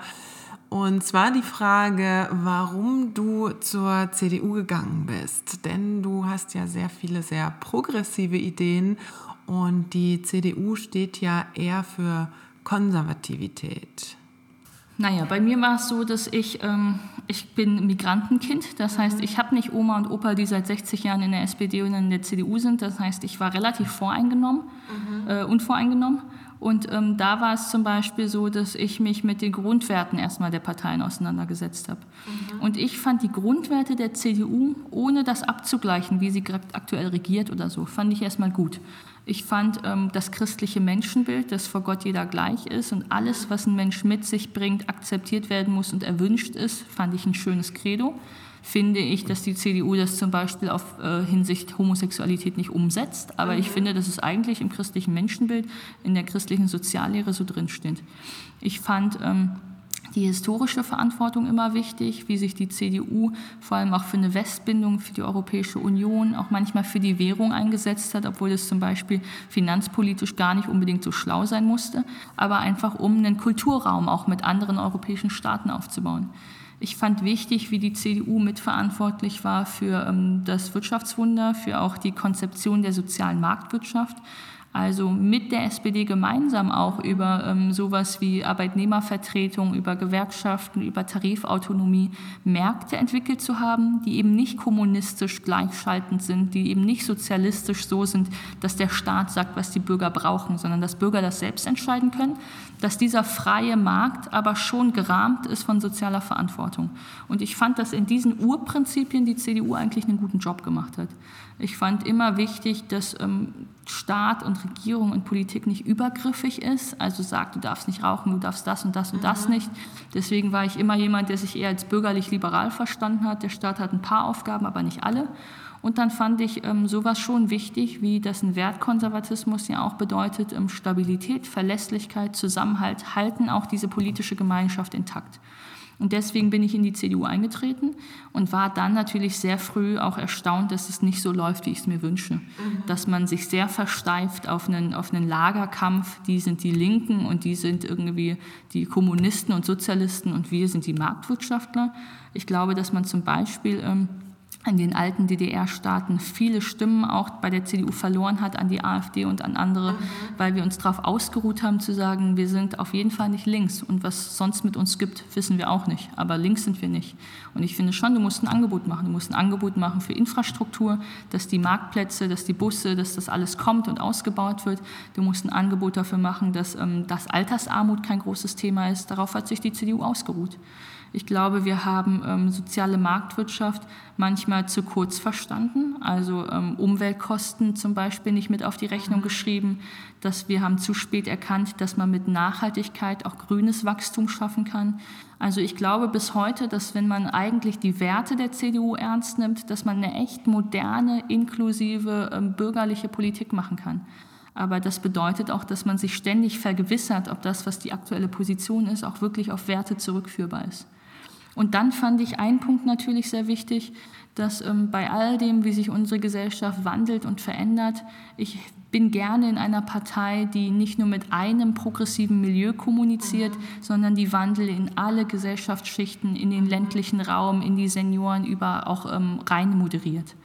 Und zwar die Frage, warum du zur CDU gegangen bist. Denn du hast ja sehr viele sehr progressive Ideen und die CDU steht ja eher für Konservativität. Naja, bei mir war es so, dass ich, ähm, ich bin Migrantenkind. Das heißt, ich habe nicht Oma und Opa, die seit 60 Jahren in der SPD und in der CDU sind. Das heißt, ich war relativ voreingenommen, mhm. äh, unvoreingenommen. Und ähm, da war es zum Beispiel so, dass ich mich mit den Grundwerten erstmal der Parteien auseinandergesetzt habe. Mhm. Und ich fand die Grundwerte der CDU, ohne das abzugleichen, wie sie aktuell regiert oder so, fand ich erstmal gut. Ich fand ähm, das christliche Menschenbild, dass vor Gott jeder gleich ist und alles, was ein Mensch mit sich bringt, akzeptiert werden muss und erwünscht ist, fand ich ein schönes Credo. Finde ich, dass die CDU das zum Beispiel auf äh, Hinsicht Homosexualität nicht umsetzt, aber ich finde, dass es eigentlich im christlichen Menschenbild, in der christlichen Soziallehre so drinsteht. Ich fand ähm, die historische Verantwortung immer wichtig, wie sich die CDU vor allem auch für eine Westbindung, für die Europäische Union, auch manchmal für die Währung eingesetzt hat, obwohl es zum Beispiel finanzpolitisch gar nicht unbedingt so schlau sein musste, aber einfach um einen Kulturraum auch mit anderen europäischen Staaten aufzubauen. Ich fand wichtig, wie die CDU mitverantwortlich war für ähm, das Wirtschaftswunder, für auch die Konzeption der sozialen Marktwirtschaft also mit der SPD gemeinsam auch über ähm, sowas wie Arbeitnehmervertretung, über Gewerkschaften, über Tarifautonomie Märkte entwickelt zu haben, die eben nicht kommunistisch gleichschaltend sind, die eben nicht sozialistisch so sind, dass der Staat sagt, was die Bürger brauchen, sondern dass Bürger das selbst entscheiden können, dass dieser freie Markt aber schon gerahmt ist von sozialer Verantwortung. Und ich fand, dass in diesen Urprinzipien die CDU eigentlich einen guten Job gemacht hat. Ich fand immer wichtig, dass ähm, Staat und Regierung und Politik nicht übergriffig ist, also sagt, du darfst nicht rauchen, du darfst das und das und mhm. das nicht. Deswegen war ich immer jemand, der sich eher als bürgerlich-liberal verstanden hat. Der Staat hat ein paar Aufgaben, aber nicht alle. Und dann fand ich ähm, sowas schon wichtig, wie das ein Wertkonservatismus ja auch bedeutet, ähm, Stabilität, Verlässlichkeit, Zusammenhalt, halten auch diese politische Gemeinschaft intakt. Und deswegen bin ich in die CDU eingetreten und war dann natürlich sehr früh auch erstaunt, dass es nicht so läuft, wie ich es mir wünsche. Mhm. Dass man sich sehr versteift auf einen, auf einen Lagerkampf, die sind die Linken und die sind irgendwie die Kommunisten und Sozialisten und wir sind die Marktwirtschaftler. Ich glaube, dass man zum Beispiel ähm, in den alten DDR-Staaten viele Stimmen auch bei der CDU verloren hat an die AfD und an andere, mhm. weil wir uns darauf ausgeruht haben zu sagen, wir sind auf jeden Fall nicht links und was sonst mit uns gibt, wissen wir auch nicht, aber links sind wir nicht. Und ich finde schon, du musst ein Angebot machen. Du musst ein Angebot machen für Infrastruktur, dass die Marktplätze, dass die Busse, dass das alles kommt und ausgebaut wird. Du musst ein Angebot dafür machen, dass, ähm, dass Altersarmut kein großes Thema ist. Darauf hat sich die CDU ausgeruht. Ich glaube, wir haben ähm, soziale Marktwirtschaft manchmal zu kurz verstanden, also ähm, Umweltkosten zum Beispiel nicht mit auf die Rechnung mhm. geschrieben, dass wir haben zu spät erkannt, dass man mit Nachhaltigkeit auch grünes Wachstum schaffen kann. Also ich glaube bis heute, dass wenn man eigentlich die Werte der CDU ernst nimmt, dass man eine echt moderne, inklusive, ähm, bürgerliche Politik machen kann. Aber das bedeutet auch, dass man sich ständig vergewissert, ob das, was die aktuelle Position ist, auch wirklich auf Werte zurückführbar ist. Und dann fand ich einen Punkt natürlich sehr wichtig, dass ähm, bei all dem, wie sich unsere Gesellschaft wandelt und verändert, ich bin gerne in einer Partei, die nicht nur mit einem progressiven Milieu kommuniziert, mhm. sondern die Wandel in alle Gesellschaftsschichten, in den ländlichen Raum, in die Senioren über auch ähm, rein moderiert.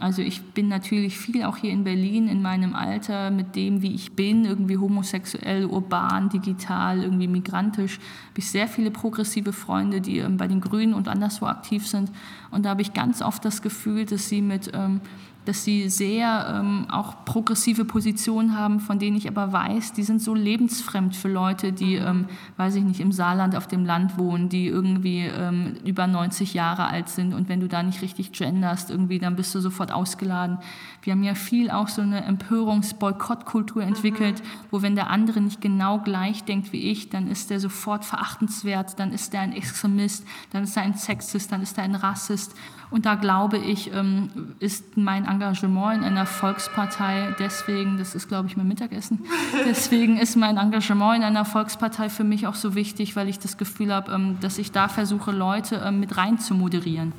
Also ich bin natürlich viel auch hier in Berlin in meinem Alter mit dem, wie ich bin, irgendwie homosexuell, urban, digital, irgendwie migrantisch. Habe ich sehr viele progressive Freunde, die ähm, bei den Grünen und anderswo aktiv sind. Und da habe ich ganz oft das Gefühl, dass sie mit ähm, dass sie sehr ähm, auch progressive Positionen haben, von denen ich aber weiß, die sind so lebensfremd für Leute, die, ähm, weiß ich nicht, im Saarland auf dem Land wohnen, die irgendwie ähm, über 90 Jahre alt sind und wenn du da nicht richtig genderst, irgendwie, dann bist du sofort ausgeladen. Wir haben ja viel auch so eine Empörungs-Boykottkultur entwickelt, mhm. wo wenn der andere nicht genau gleich denkt wie ich, dann ist der sofort verachtenswert, dann ist der ein Extremist, dann ist er ein Sexist, dann ist er ein Rassist. Und da glaube ich, ähm, ist mein Engagement in einer Volkspartei deswegen, das ist glaube ich mein Mittagessen, [laughs] deswegen ist mein Engagement in einer Volkspartei für mich auch so wichtig, weil ich das Gefühl habe, ähm, dass ich da versuche, Leute ähm, mit rein zu moderieren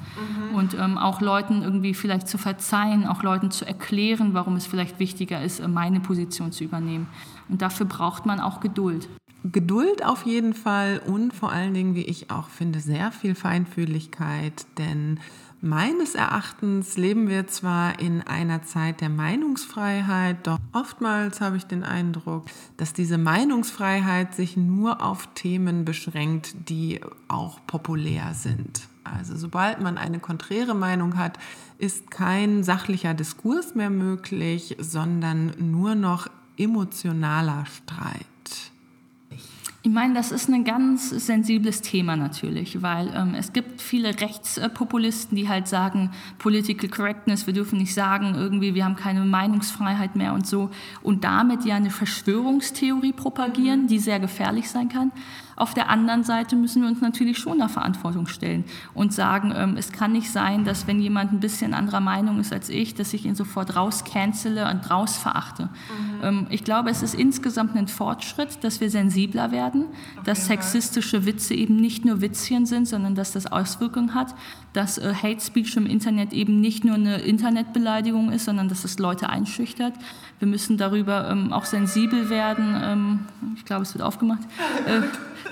mhm. und auch Leuten irgendwie vielleicht zu verzeihen, auch Leuten zu erklären, warum es vielleicht wichtiger ist, äh, meine Position zu übernehmen. Und dafür braucht man auch Geduld. Geduld auf jeden Fall und vor allen Dingen, wie ich auch finde, sehr viel Feinfühligkeit, denn Meines Erachtens leben wir zwar in einer Zeit der Meinungsfreiheit, doch oftmals habe ich den Eindruck, dass diese Meinungsfreiheit sich nur auf Themen beschränkt, die auch populär sind. Also sobald man eine konträre Meinung hat, ist kein sachlicher Diskurs mehr möglich, sondern nur noch emotionaler Streit. Ich meine, das ist ein ganz sensibles Thema natürlich, weil ähm, es gibt viele Rechtspopulisten, die halt sagen, Political Correctness, wir dürfen nicht sagen, irgendwie, wir haben keine Meinungsfreiheit mehr und so. Und damit ja eine Verschwörungstheorie propagieren, die sehr gefährlich sein kann. Auf der anderen Seite müssen wir uns natürlich schon der Verantwortung stellen und sagen, ähm, es kann nicht sein, dass wenn jemand ein bisschen anderer Meinung ist als ich, dass ich ihn sofort rauscancele und rausverachte. Mhm. Ähm, ich glaube, es ist insgesamt ein Fortschritt, dass wir sensibler werden, dass sexistische Witze eben nicht nur Witzchen sind, sondern dass das Auswirkungen hat, dass äh, Hate Speech im Internet eben nicht nur eine Internetbeleidigung ist, sondern dass es Leute einschüchtert. Wir müssen darüber ähm, auch sensibel werden. Ähm, ich glaube, es wird aufgemacht. [laughs] Äh,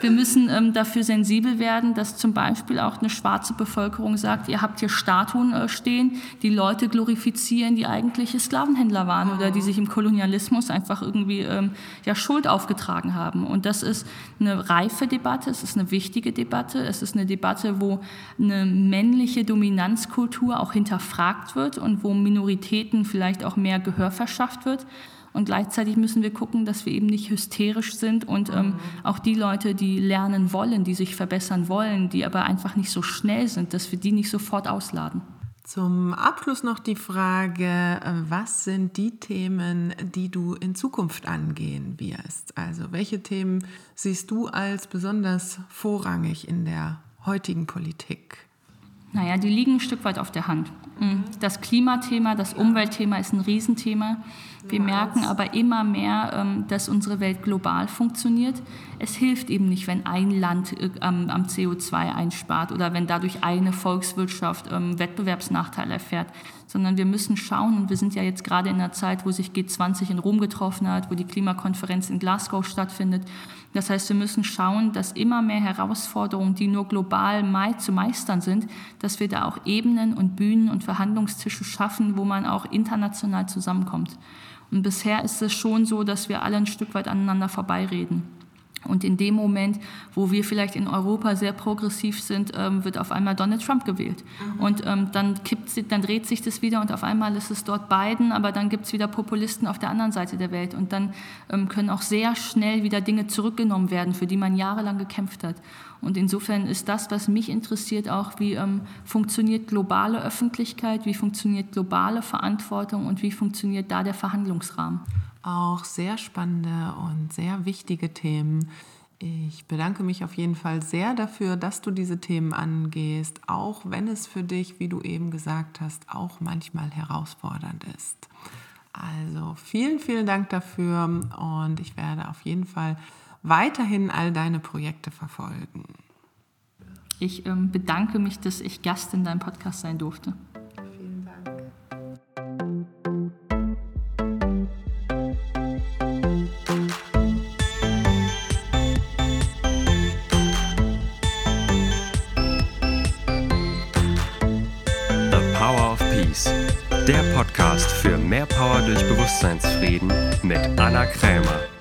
wir müssen ähm, dafür sensibel werden, dass zum Beispiel auch eine schwarze Bevölkerung sagt, ihr habt hier Statuen äh, stehen, die Leute glorifizieren, die eigentliche Sklavenhändler waren oder die sich im Kolonialismus einfach irgendwie ähm, ja, Schuld aufgetragen haben. Und das ist eine reife Debatte, es ist eine wichtige Debatte, es ist eine Debatte, wo eine männliche Dominanzkultur auch hinterfragt wird und wo Minoritäten vielleicht auch mehr Gehör verschafft wird. Und gleichzeitig müssen wir gucken, dass wir eben nicht hysterisch sind und ähm, auch die Leute, die lernen wollen, die sich verbessern wollen, die aber einfach nicht so schnell sind, dass wir die nicht sofort ausladen. Zum Abschluss noch die Frage, äh, was sind die Themen, die du in Zukunft angehen wirst? Also welche Themen siehst du als besonders vorrangig in der heutigen Politik? Naja, die liegen ein Stück weit auf der Hand. Mhm. Das Klimathema, das Umweltthema ist ein Riesenthema. Wir merken aber immer mehr, ähm, dass unsere Welt global funktioniert. Es hilft eben nicht, wenn ein Land äh, am, CO2 einspart oder wenn dadurch eine Volkswirtschaft ähm, Wettbewerbsnachteile erfährt, sondern wir müssen schauen, und wir sind ja jetzt gerade in einer Zeit, wo sich G20 in Rom getroffen hat, wo die Klimakonferenz in Glasgow stattfindet. Das heißt, wir müssen schauen, dass immer mehr Herausforderungen, die nur global zu meistern sind, dass wir da auch Ebenen und Bühnen und Verhandlungstische schaffen, wo man auch international zusammenkommt. Und bisher ist es schon so, dass wir alle ein Stück weit aneinander vorbeireden. Und in dem Moment, wo wir vielleicht in Europa sehr progressiv sind, ähm, wird auf einmal Donald Trump gewählt. Mhm. Und ähm, dann, kippt, dann dreht sich das wieder und auf einmal ist es dort Biden, aber dann gibt es wieder Populisten auf der anderen Seite der Welt. Und dann ähm, können auch sehr schnell wieder Dinge zurückgenommen werden, für die man jahrelang gekämpft hat. Und insofern ist das, was mich interessiert, auch, wie ähm, funktioniert globale Öffentlichkeit, wie funktioniert globale Verantwortung und wie funktioniert da der Verhandlungsrahmen. Auch sehr spannende und sehr wichtige Themen. Ich bedanke mich auf jeden Fall sehr dafür, dass du diese Themen angehst, auch wenn es für dich, wie du eben gesagt hast, auch manchmal herausfordernd ist. Also vielen, vielen Dank dafür und ich werde auf jeden Fall weiterhin all deine Projekte verfolgen. Ich ähm, bedanke mich, dass ich Gast in deinem Podcast sein durfte. Der Podcast für mehr Power durch Bewusstseinsfrieden mit Anna Krämer.